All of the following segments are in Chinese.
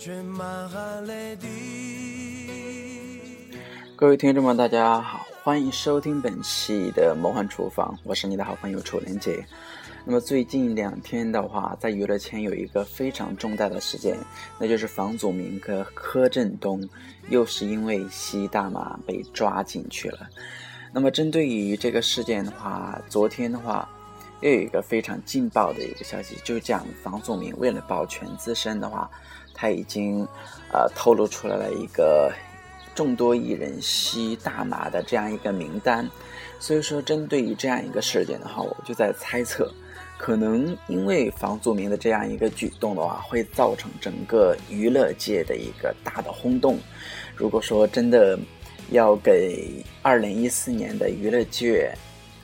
却满含泪滴。各位听众们，大家好，欢迎收听本期的《魔幻厨房》，我是你的好朋友楚莲姐。那么最近两天的话，在娱乐圈有一个非常重大的事件，那就是房祖名和柯震东又是因为吸大麻被抓进去了。那么针对于这个事件的话，昨天的话又有一个非常劲爆的一个消息，就讲房祖名为了保全自身的话。他已经，呃，透露出来了一个众多艺人吸大麻的这样一个名单，所以说针对于这样一个事件的话，我就在猜测，可能因为房祖名的这样一个举动的话，会造成整个娱乐界的一个大的轰动。如果说真的要给二零一四年的娱乐界，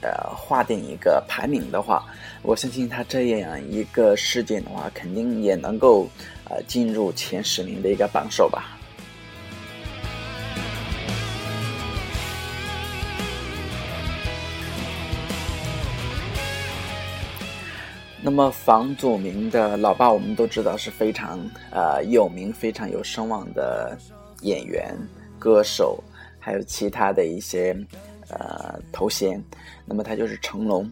呃，划定一个排名的话，我相信他这样一个事件的话，肯定也能够。呃，进入前十名的一个榜首吧。那么房祖名的老爸，我们都知道是非常呃有名、非常有声望的演员、歌手，还有其他的一些呃头衔。那么他就是成龙。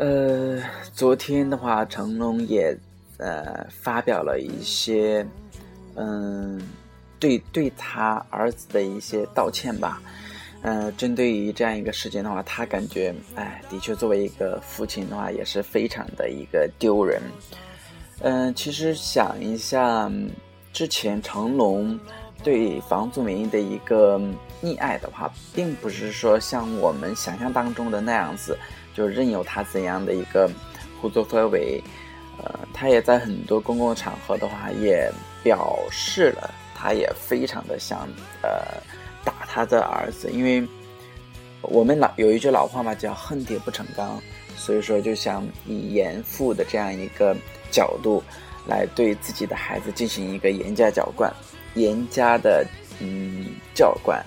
呃，昨天的话，成龙也。呃，发表了一些，嗯，对对他儿子的一些道歉吧。呃，针对于这样一个事件的话，他感觉，哎，的确作为一个父亲的话，也是非常的一个丢人。嗯，其实想一下，之前成龙对房祖名的一个溺爱的话，并不是说像我们想象当中的那样子，就任由他怎样的一个胡作非为。呃，他也在很多公共场合的话，也表示了他也非常的想呃打他的儿子，因为我们老有一句老话嘛，叫恨铁不成钢，所以说就想以严父的这样一个角度来对自己的孩子进行一个严加教灌，严加的嗯教灌。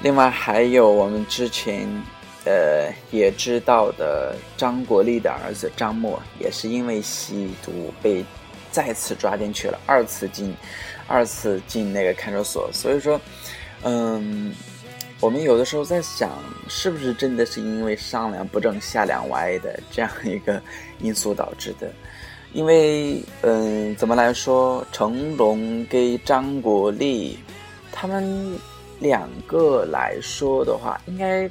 另外还有我们之前，呃，也知道的张国立的儿子张默，也是因为吸毒被再次抓进去了，二次进，二次进那个看守所。所以说，嗯，我们有的时候在想，是不是真的是因为上梁不正下梁歪的这样一个因素导致的？因为，嗯，怎么来说，成龙跟张国立他们。两个来说的话，应该，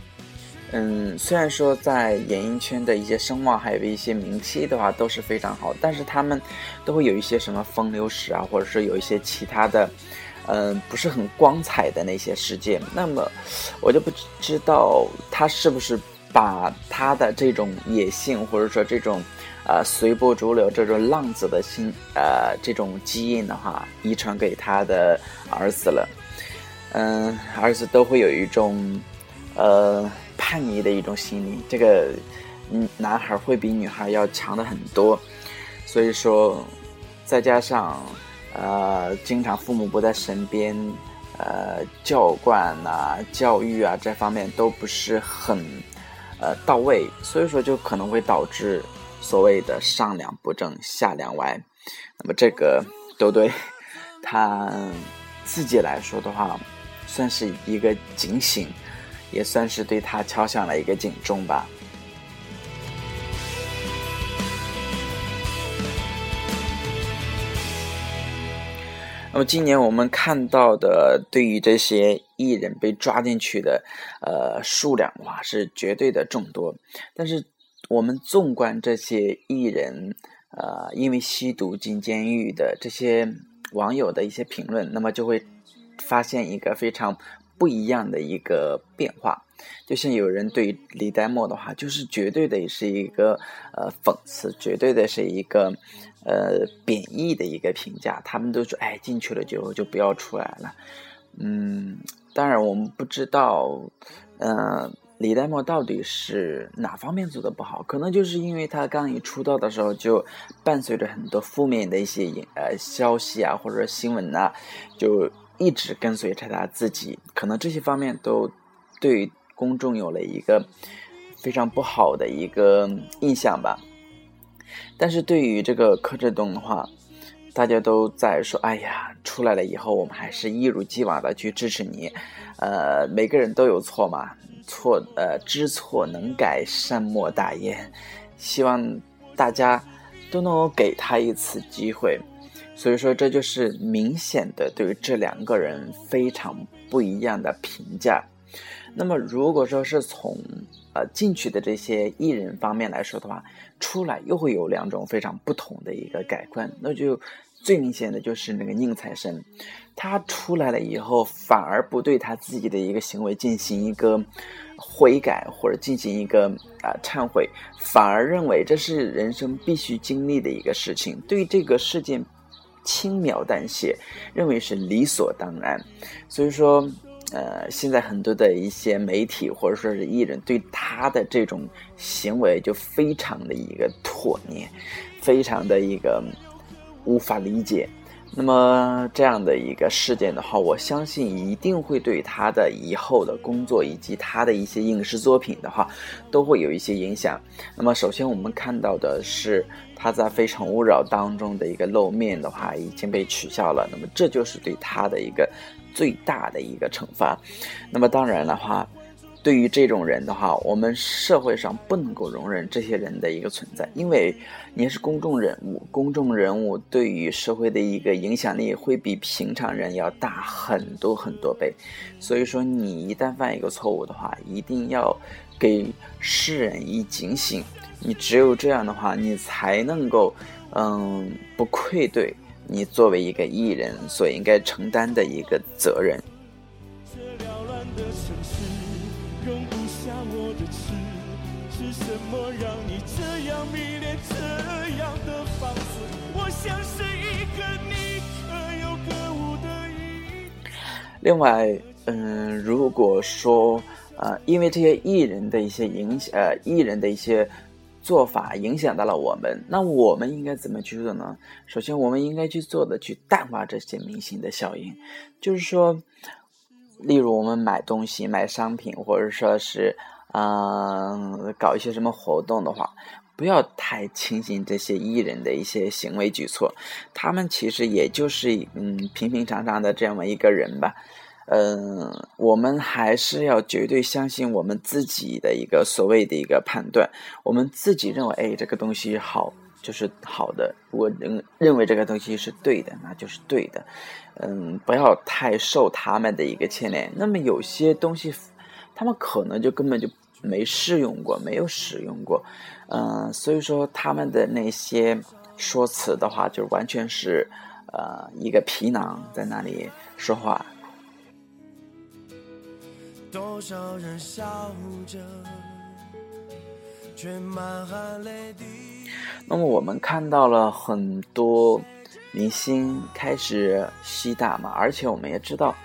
嗯，虽然说在演艺圈的一些声望还有一些名气的话都是非常好，但是他们都会有一些什么风流史啊，或者是有一些其他的，嗯，不是很光彩的那些事件。那么，我就不知道他是不是把他的这种野性，或者说这种，呃，随波逐流这种浪子的心，呃，这种基因的话，遗传给他的儿子了。嗯，儿子都会有一种，呃，叛逆的一种心理。这个，嗯，男孩会比女孩要强的很多，所以说，再加上，呃，经常父母不在身边，呃，教惯啊、教育啊这方面都不是很，呃，到位，所以说就可能会导致所谓的上梁不正下梁歪。那么这个都对他自己来说的话。算是一个警醒，也算是对他敲响了一个警钟吧。那么今年我们看到的，对于这些艺人被抓进去的，呃，数量哇是绝对的众多。但是我们纵观这些艺人，呃，因为吸毒进监狱的这些网友的一些评论，那么就会。发现一个非常不一样的一个变化。就像有人对李代沫的话，就是绝对的是一个呃讽刺，绝对的是一个呃贬义的一个评价。他们都说，哎，进去了就就不要出来了。嗯，当然我们不知道，嗯。李代沫到底是哪方面做的不好？可能就是因为他刚一出道的时候就伴随着很多负面的一些呃消息啊，或者新闻呐，就一直跟随着他自己。可能这些方面都对公众有了一个非常不好的一个印象吧。但是对于这个柯震东的话，大家都在说：“哎呀，出来了以后，我们还是一如既往的去支持你。”呃，每个人都有错嘛。错，呃，知错能改，善莫大焉。希望大家都能够给他一次机会。所以说，这就是明显的对于这两个人非常不一样的评价。那么，如果说是从呃进去的这些艺人方面来说的话，出来又会有两种非常不同的一个改观。那就最明显的就是那个宁财神。他出来了以后，反而不对他自己的一个行为进行一个悔改，或者进行一个啊忏悔，反而认为这是人生必须经历的一个事情，对这个事件轻描淡写，认为是理所当然。所以说，呃，现在很多的一些媒体或者说是艺人对他的这种行为就非常的一个唾念，非常的一个无法理解。那么这样的一个事件的话，我相信一定会对他的以后的工作以及他的一些影视作品的话，都会有一些影响。那么首先我们看到的是他在《非诚勿扰》当中的一个露面的话已经被取消了，那么这就是对他的一个最大的一个惩罚。那么当然的话。对于这种人的话，我们社会上不能够容忍这些人的一个存在，因为你是公众人物，公众人物对于社会的一个影响力会比平常人要大很多很多倍。所以说，你一旦犯一个错误的话，一定要给世人以警醒。你只有这样的话，你才能够，嗯，不愧对你作为一个艺人所应该承担的一个责任。另外，嗯，如果说，呃，因为这些艺人的一些影响，呃，艺人的一些做法影响到了我们，那我们应该怎么去做呢？首先，我们应该去做的，去淡化这些明星的效应，就是说，例如我们买东西、买商品，或者说是，嗯，搞一些什么活动的话。不要太轻信这些艺人的一些行为举措，他们其实也就是嗯平平常常的这么一个人吧，嗯，我们还是要绝对相信我们自己的一个所谓的一个判断，我们自己认为哎这个东西好就是好的，我认认为这个东西是对的，那就是对的，嗯，不要太受他们的一个牵连。那么有些东西，他们可能就根本就。没试用过，没有使用过，嗯，所以说他们的那些说辞的话，就完全是呃一个皮囊在那里说话。多少人笑着，却满含泪滴那么我们看到了很多明星开始吸大麻，而且我们也知道。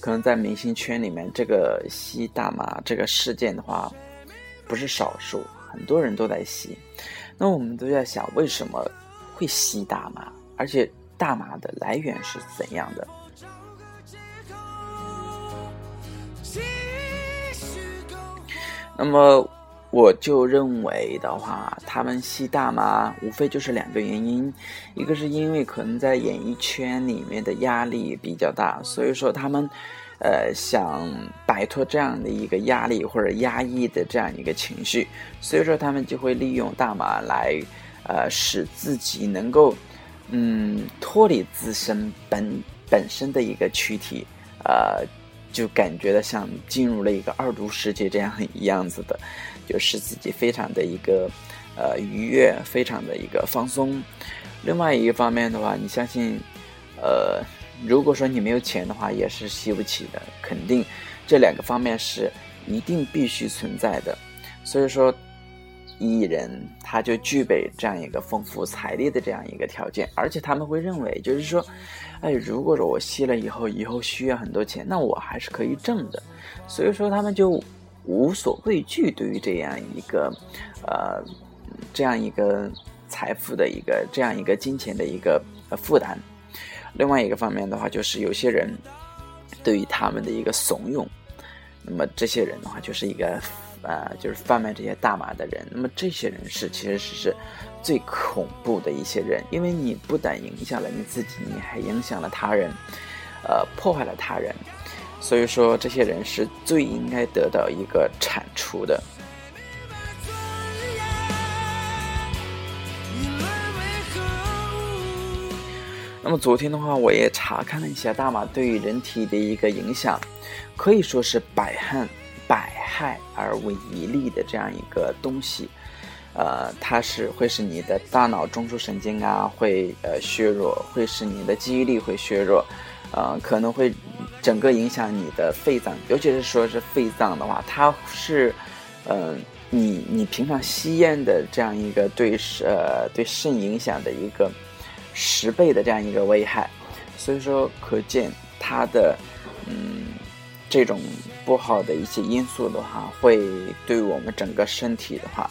可能在明星圈里面，这个吸大麻这个事件的话，不是少数，很多人都在吸。那我们都在想，为什么会吸大麻？而且大麻的来源是怎样的？那么我就认为的话，他们吸大麻无非就是两个原因，一个是因为可能在演艺圈里面的压力比较大，所以说他们。呃，想摆脱这样的一个压力或者压抑的这样一个情绪，所以说他们就会利用大麻来，呃，使自己能够，嗯，脱离自身本本身的一个躯体，呃，就感觉的像进入了一个二度世界这样一样子的，就是自己非常的一个，呃，愉悦，非常的一个放松。另外一个方面的话，你相信，呃。如果说你没有钱的话，也是吸不起的。肯定，这两个方面是一定必须存在的。所以说，艺人他就具备这样一个丰富财力的这样一个条件，而且他们会认为，就是说，哎，如果说我吸了以后，以后需要很多钱，那我还是可以挣的。所以说，他们就无所畏惧对于这样一个，呃，这样一个财富的一个这样一个金钱的一个负担。另外一个方面的话，就是有些人对于他们的一个怂恿，那么这些人的话，就是一个。呃，就是贩卖这些大麻的人，那么这些人是其实是最恐怖的一些人，因为你不但影响了你自己，你还影响了他人，呃，破坏了他人，所以说这些人是最应该得到一个铲除的。那么昨天的话，我也查看了一下大麻对于人体的一个影响，可以说是百害。百害而无一利的这样一个东西，呃，它是会使你的大脑中枢神经啊会呃削弱，会使你的记忆力会削弱，呃，可能会整个影响你的肺脏，尤其是说是肺脏的话，它是，嗯，你你平常吸烟的这样一个对呃对肾影响的一个十倍的这样一个危害，所以说可见它的嗯这种。不好的一些因素的话，会对我们整个身体的话，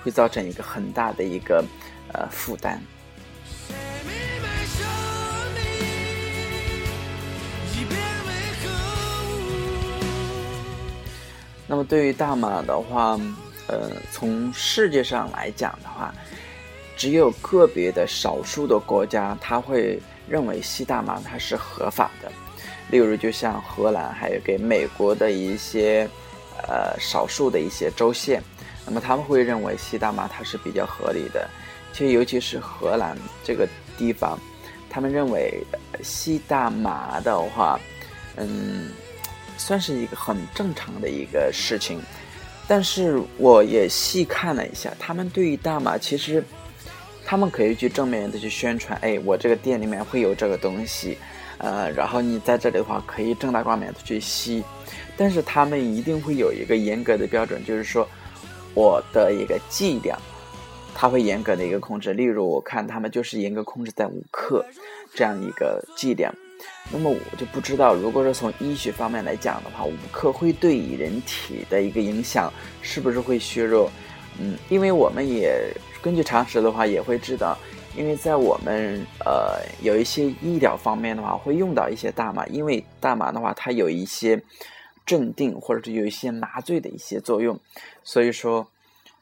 会造成一个很大的一个呃负担。那么对于大麻的话，呃，从世界上来讲的话，只有个别的少数的国家，他会认为吸大麻它是合法的。例如，就像荷兰，还有给美国的一些，呃，少数的一些州县，那么他们会认为吸大麻它是比较合理的。其实，尤其是荷兰这个地方，他们认为吸大麻的话，嗯，算是一个很正常的一个事情。但是，我也细看了一下，他们对于大麻，其实他们可以去正面的去宣传，哎，我这个店里面会有这个东西。呃，然后你在这里的话，可以正大光明的去吸，但是他们一定会有一个严格的标准，就是说我的一个剂量，他会严格的一个控制。例如，我看他们就是严格控制在五克这样一个剂量。那么我就不知道，如果说从医学方面来讲的话，五克会对人体的一个影响是不是会削弱？嗯，因为我们也根据常识的话，也会知道。因为在我们呃有一些医疗方面的话，会用到一些大麻，因为大麻的话，它有一些镇定或者是有一些麻醉的一些作用，所以说，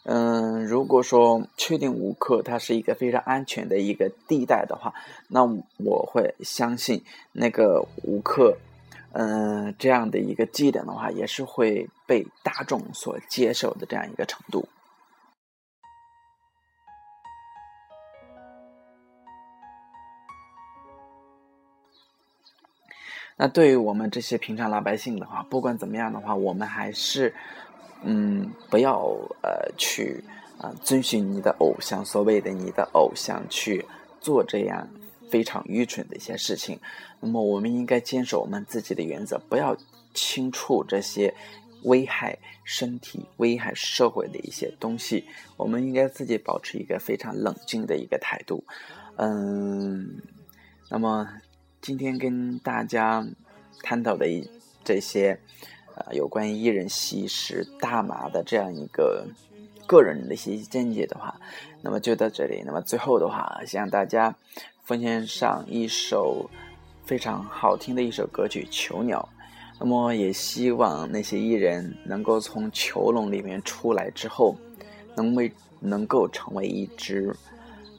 嗯，如果说确定无克它是一个非常安全的一个地带的话，那我会相信那个无克，嗯，这样的一个剂量的话，也是会被大众所接受的这样一个程度。那对于我们这些平常老百姓的话，不管怎么样的话，我们还是，嗯，不要呃去啊遵循你的偶像，所谓的你的偶像去做这样非常愚蠢的一些事情。那么，我们应该坚守我们自己的原则，不要轻触这些危害身体、危害社会的一些东西。我们应该自己保持一个非常冷静的一个态度。嗯，那么。今天跟大家探讨的一这些，呃，有关于艺人吸食大麻的这样一个个人的一些见解的话，那么就到这里。那么最后的话，向大家奉献上一首非常好听的一首歌曲《囚鸟》。那么也希望那些艺人能够从囚笼里面出来之后，能为能够成为一只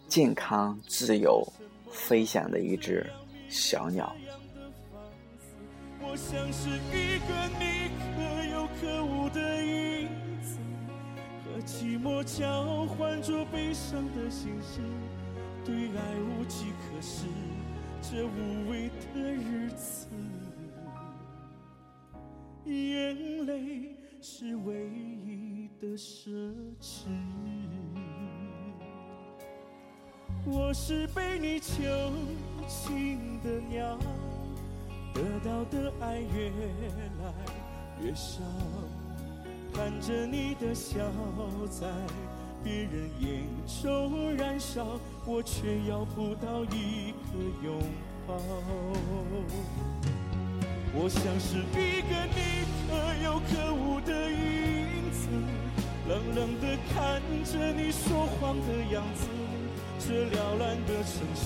健康、自由、飞翔的一只。小鸟。我像是一个你可有可无的影子，和寂寞交换着悲伤的心事，对爱无计可施，这无味的日子，眼泪是唯一的奢侈。我是被你囚禁的鸟，得到的爱越来越少。看着你的笑在别人眼中燃烧，我却要不到一个拥抱。我像是一个你可有可无的影子，冷冷的看着你说谎的样子。这缭乱的城市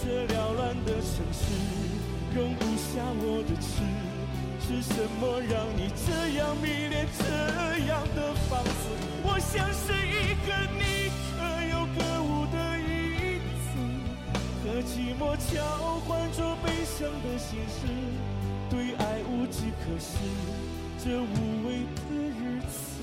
这缭乱的城市容不下我的痴，是什么让你这样迷恋这样的放肆？我像是一个你可有可无的影子，和寂寞交换着悲伤的心事。对爱无计可施，这无味的日子，